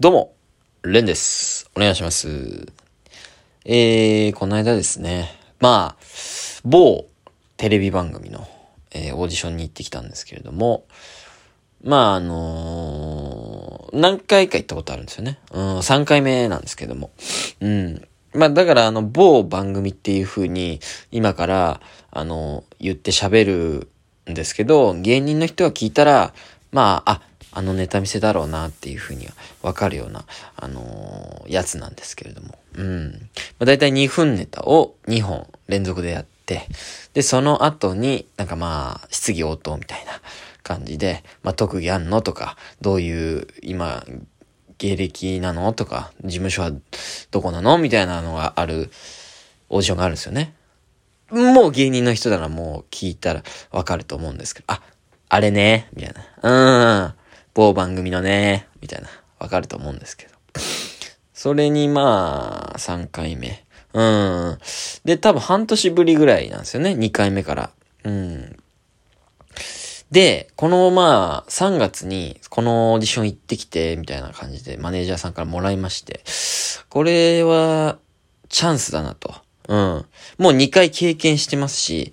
どうも、レンです。お願いします。えー、この間ですね、まあ、某テレビ番組の、えーオーディションに行ってきたんですけれども、まあ、あのー何回か行ったことあるんですよね。うん、3回目なんですけども。うん。まあ、だから、あの、某番組っていう風に、今から、あの、言って喋るんですけど、芸人の人が聞いたら、まあ、あ、あのネタ見せだろうなっていう風にはわかるような、あのーやつなんですけれども。うん。まあ、だいたい2分ネタを2本連続でやって、で、その後になんかまあ、質疑応答みたいな感じで、まあ、特技あんのとか、どういう、今、芸歴なのとか、事務所はどこなのみたいなのがあるオーディションがあるんですよね。もう芸人の人ならもう聞いたらわかると思うんですけど、あ、あれね、みたいな。うん、某番組のね、みたいな。わかると思うんですけど。それにまあ、3回目。うん。で、多分半年ぶりぐらいなんですよね、2回目から。うん。で、このまあ、3月にこのオーディション行ってきて、みたいな感じでマネージャーさんからもらいまして、これは、チャンスだなと。うん。もう2回経験してますし、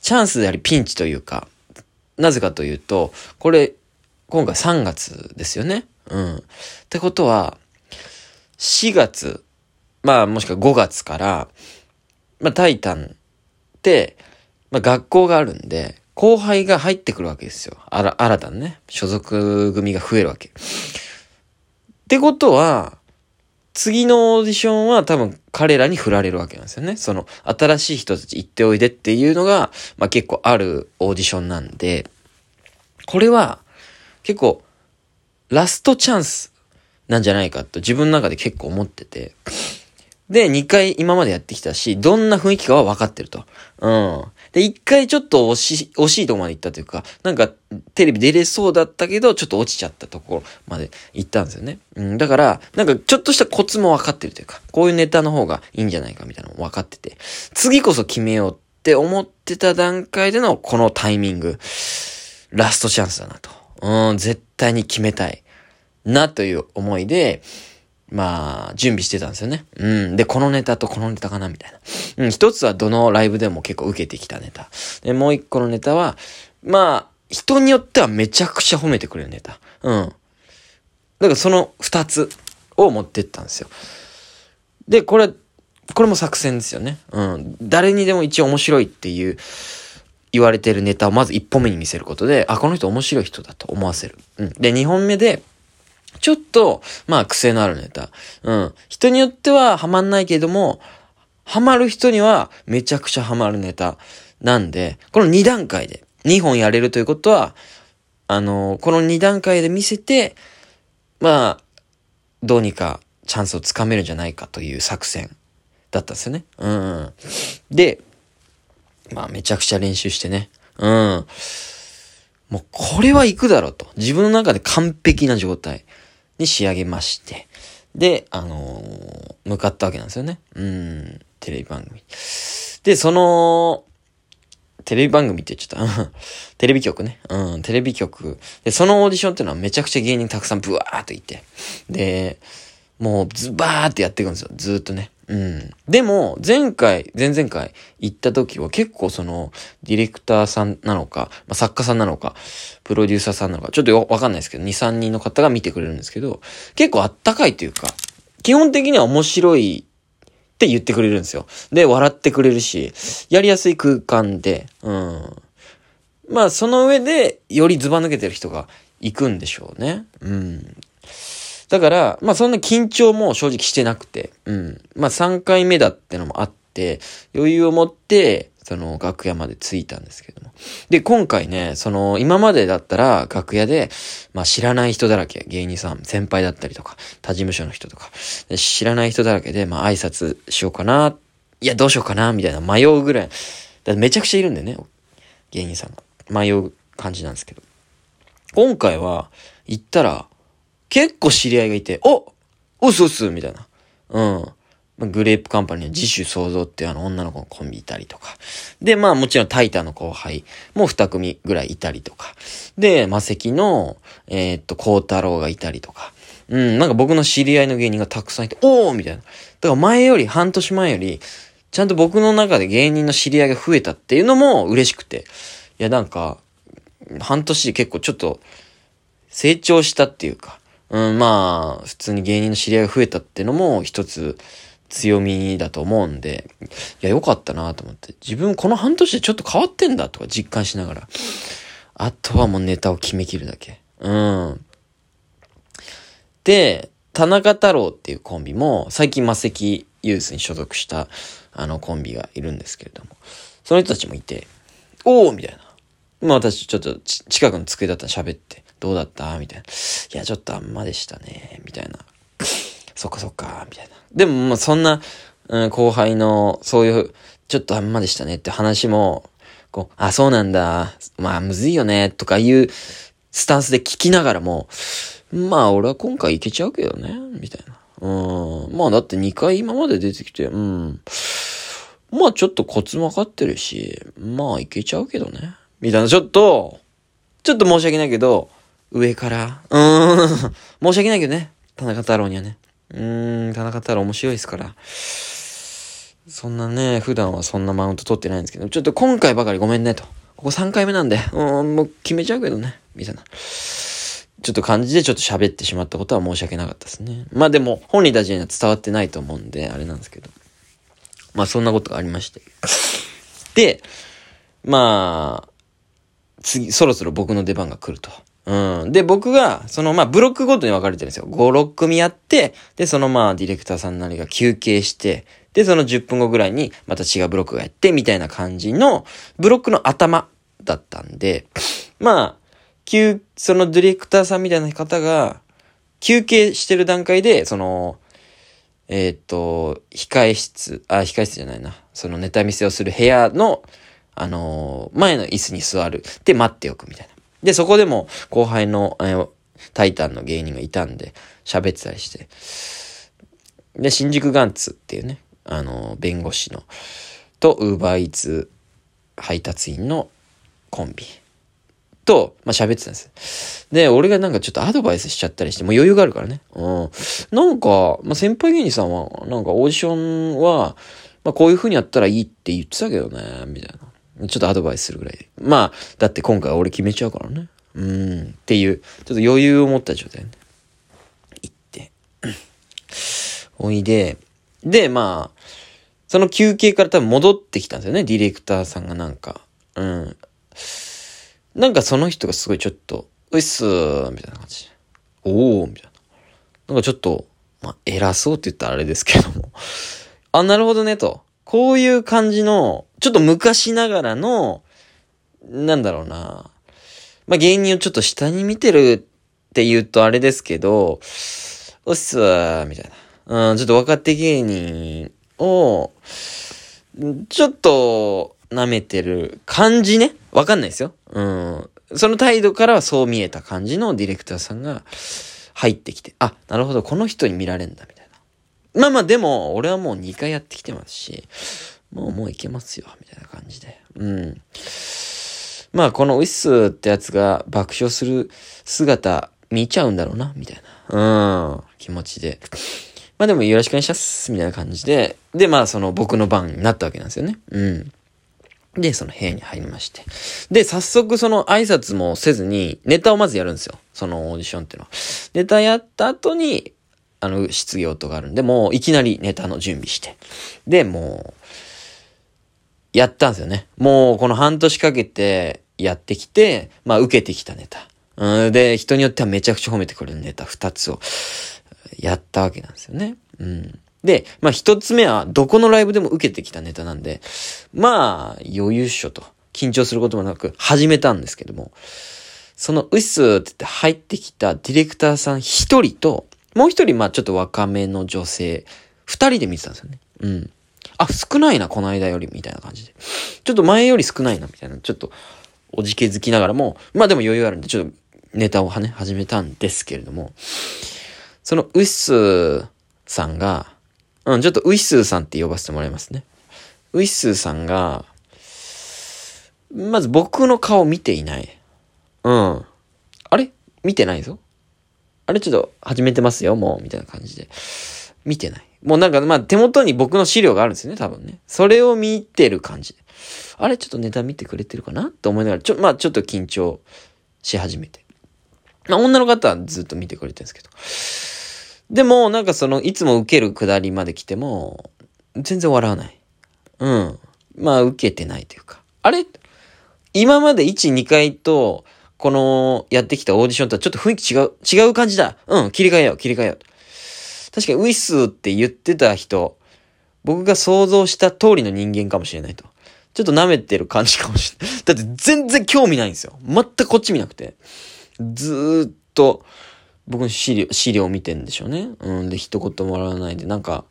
チャンスでありピンチというか、なぜかというと、これ、今回3月ですよね。うん。ってことは、4月、まあもしくは5月から、まあタイタンって、まあ学校があるんで、後輩が入ってくるわけですよ。あら、新たにね、所属組が増えるわけ。ってことは、次のオーディションは多分彼らに振られるわけなんですよね。その新しい人たち行っておいでっていうのが、まあ結構あるオーディションなんで、これは結構ラストチャンスなんじゃないかと自分の中で結構思ってて。で、2回今までやってきたし、どんな雰囲気かは分かってると。うん。で、1回ちょっと惜し、惜しいとこまで行ったというか、なんか、テレビ出れそうだったけど、ちょっと落ちちゃったところまで行ったんですよね。うん。だから、なんか、ちょっとしたコツも分かってるというか、こういうネタの方がいいんじゃないかみたいなのも分かってて、次こそ決めようって思ってた段階でのこのタイミング、ラストチャンスだなと。うん、絶対に決めたい。なという思いで、まあ、準備してたんですよね。うん。で、このネタとこのネタかなみたいな。うん。一つはどのライブでも結構受けてきたネタ。で、もう一個のネタは、まあ、人によってはめちゃくちゃ褒めてくれるネタ。うん。だからその二つを持ってったんですよ。で、これ、これも作戦ですよね。うん。誰にでも一応面白いっていう、言われてるネタをまず一本目に見せることで、あ、この人面白い人だと思わせる。うん。で、二本目で、ちょっと、まあ、癖のあるネタ。うん。人によってはハマんないけれども、ハマる人にはめちゃくちゃハマるネタなんで、この2段階で、2本やれるということは、あのこの2段階で見せて、まあ、どうにかチャンスをつかめるんじゃないかという作戦だったんですよね。うん。で、まあ、めちゃくちゃ練習してね。うん。もう、これは行くだろうと。自分の中で完璧な状態に仕上げまして。で、あのー向かったわけなんですよね。うん。テレビ番組。で、その、テレビ番組って言っちゃった。テレビ局ね。うん、テレビ局。で、そのオーディションっていうのはめちゃくちゃ芸人たくさんブワーっといて。で、もうズバーってやっていくんですよ。ずっとね。うん。でも、前回、前々回行った時は結構その、ディレクターさんなのか、まあ、作家さんなのか、プロデューサーさんなのか、ちょっとわかんないですけど、2、3人の方が見てくれるんですけど、結構あったかいというか、基本的には面白いって言ってくれるんですよ。で、笑ってくれるし、やりやすい空間で、うん。まあ、その上で、よりズバ抜けてる人が行くんでしょうね。うん。だから、まあそんな緊張も正直してなくて、うん。まあ3回目だってのもあって、余裕を持って、その楽屋まで着いたんですけども。で、今回ね、その今までだったら楽屋で、まあ知らない人だらけ、芸人さん、先輩だったりとか、他事務所の人とか、知らない人だらけで、まあ挨拶しようかな、いやどうしようかな、みたいな迷うぐらい。だめちゃくちゃいるんでね、芸人さんが。迷う感じなんですけど。今回は、行ったら、結構知り合いがいて、おうすうすみたいな。うん。グレープカンパニーの自主創造っていうあの女の子のコンビいたりとか。で、まあもちろんタイタンの後輩も二組ぐらいいたりとか。で、マセキの、えーっと、孝太郎がいたりとか。うん、なんか僕の知り合いの芸人がたくさんいて、おーみたいな。だから前より、半年前より、ちゃんと僕の中で芸人の知り合いが増えたっていうのも嬉しくて。いや、なんか、半年で結構ちょっと、成長したっていうか、うん、まあ、普通に芸人の知り合いが増えたってのも一つ強みだと思うんで、いや、よかったなと思って。自分この半年でちょっと変わってんだとか実感しながら。あとはもうネタを決めきるだけ。うん。で、田中太郎っていうコンビも、最近魔石ユースに所属した、あのコンビがいるんですけれども、その人たちもいて、おーみたいな。まあ私ちょっと近くの机だったら喋って、どうだった？みたいな。いや、ちょっとあんまでしたね。みたいな。そっかそっか、みたいな。でも、まあそんな、うん、後輩の、そういう、ちょっとあんまでしたねって話も、こう、あ、そうなんだ。まあ、むずいよね。とかいうスタンスで聞きながらも、まあ、俺は今回いけちゃうけどね。みたいな。うん。まあ、だって2回今まで出てきて、うん。まあ、ちょっとコツ分かってるし、まあ、いけちゃうけどね。みたいな、ちょっと、ちょっと申し訳ないけど、上から、うーん、申し訳ないけどね。田中太郎にはね。うーん、田中太郎面白いですから。そんなね、普段はそんなマウント取ってないんですけど、ちょっと今回ばかりごめんねと。ここ3回目なんで、うん、もう決めちゃうけどね、みたいな。ちょっと感じでちょっと喋ってしまったことは申し訳なかったですね。まあでも、本人たちには伝わってないと思うんで、あれなんですけど。まあそんなことがありまして。で、まあ、次、そろそろ僕の出番が来ると。うん。で、僕が、その、まあ、ブロックごとに分かれてるんですよ。5、6組やって、で、その、まあ、ディレクターさんなりが休憩して、で、その10分後ぐらいに、また違うブロックがやって、みたいな感じの、ブロックの頭だったんで、まあ、休、そのディレクターさんみたいな方が、休憩してる段階で、その、えっ、ー、と、控え室、あ、控え室じゃないな。そのネタ見せをする部屋の、あのー、前の椅子に座る。で、待っておくみたいな。で、そこでも後輩の、えー、タイタンの芸人がいたんで、喋ってたりして。で、新宿ガンツっていうね、あの、弁護士の、と、ウーバーイーツ配達員のコンビ。と、まあ、喋ってたんです。で、俺がなんかちょっとアドバイスしちゃったりして、もう余裕があるからね。うん。なんか、まあ、先輩芸人さんは、なんかオーディションは、まあ、こういう風にやったらいいって言ってたけどね、みたいな。ちょっとアドバイスするぐらい。まあ、だって今回俺決めちゃうからね。うん。っていう、ちょっと余裕を持った状態で、ね。行って。おいで、で、まあ、その休憩から多分戻ってきたんですよね、ディレクターさんがなんか。うん。なんかその人がすごいちょっと、うっすー、みたいな感じ。おー、みたいな。なんかちょっと、まあ、偉そうって言ったらあれですけども。あ、なるほどね、と。こういう感じの、ちょっと昔ながらの、なんだろうな。まあ、芸人をちょっと下に見てるって言うとあれですけど、おっすわみたいな。うん、ちょっと若手芸人を、ちょっと舐めてる感じね。わかんないですよ。うん。その態度からはそう見えた感じのディレクターさんが入ってきて、あ、なるほど、この人に見られんだ、みたいな。まあまあでも、俺はもう2回やってきてますし、もうもういけますよ、みたいな感じで。うん。まあこのウィスってやつが爆笑する姿見ちゃうんだろうな、みたいな。うん。気持ちで。まあでもよろしくお願いします、みたいな感じで。で、まあその僕の番になったわけなんですよね。うん。で、その部屋に入りまして。で、早速その挨拶もせずに、ネタをまずやるんですよ。そのオーディションっていうのは。ネタやった後に、あの、質疑応答があるんで、もういきなりネタの準備して。で、もう、やったんですよね。もうこの半年かけてやってきて、まあ受けてきたネタ。で、人によってはめちゃくちゃ褒めてくれるネタ二つをやったわけなんですよね。うん。で、まあ一つ目はどこのライブでも受けてきたネタなんで、まあ余裕っしょと。緊張することもなく始めたんですけども、そのウスって言って入ってきたディレクターさん一人と、もう一人、まあちょっと若めの女性、二人で見てたんですよね。うん。あ、少ないな、この間より、みたいな感じで。ちょっと前より少ないな、みたいな。ちょっと、おじけづきながらも、まあでも余裕あるんで、ちょっとネタをはね、始めたんですけれども、そのウィスーさんが、うん、ちょっとウィスーさんって呼ばせてもらいますね。ウィスーさんが、まず僕の顔見ていない。うん。あれ？見てないぞあれちょっと始めてますよ、もう、みたいな感じで。見てない。もうなんか、まあ手元に僕の資料があるんですよね、多分ね。それを見てる感じ。あれちょっとネタ見てくれてるかなって思いながら、ちょ、まあちょっと緊張し始めて。まあ女の方はずっと見てくれてるんですけど。でも、なんかその、いつも受けるくだりまで来ても、全然笑わない。うん。まあ受けてないというか。あれ今まで1、2回と、この、やってきたオーディションとはちょっと雰囲気違う、違う感じだ。うん、切り替えよう、切り替えよう。確かにウィスって言ってた人、僕が想像した通りの人間かもしれないと。ちょっと舐めてる感じかもしれない。だって全然興味ないんですよ。全くこっち見なくて。ずーっと、僕の資料、資料を見てんでしょうね。うん。で、一言もらわないで、なんか、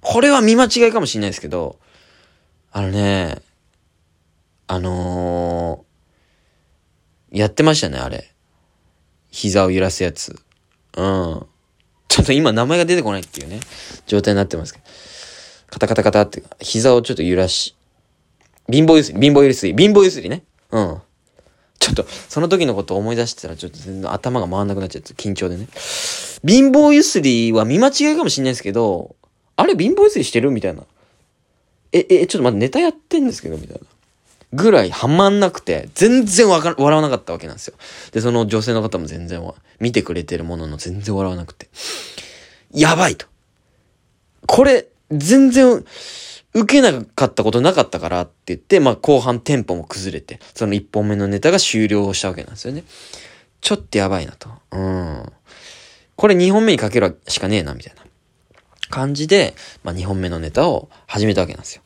これは見間違いかもしれないですけど、あのね、あのー、やってましたね、あれ。膝を揺らすやつ。うん。ちょっと今名前が出てこないっていうね、状態になってますけど。カタカタカタって、膝をちょっと揺らし、貧乏ゆすり、貧乏ゆすり、貧乏ゆすりね。うん。ちょっと、その時のことを思い出してたら、ちょっと全然頭が回んなくなっちゃって、緊張でね。貧乏ゆすりは見間違いかもしんないですけど、あれ貧乏ゆすりしてるみたいな。え、え、ちょっと待って、ネタやってんですけど、みたいな。ぐらいハマんなくて、全然わか、笑わなかったわけなんですよ。で、その女性の方も全然は見てくれてるものの全然笑わなくて。やばいと。これ、全然、受けなかったことなかったからって言って、まあ後半テンポも崩れて、その一本目のネタが終了したわけなんですよね。ちょっとやばいなと。うん。これ二本目にかけるしかねえな、みたいな感じで、まあ二本目のネタを始めたわけなんですよ。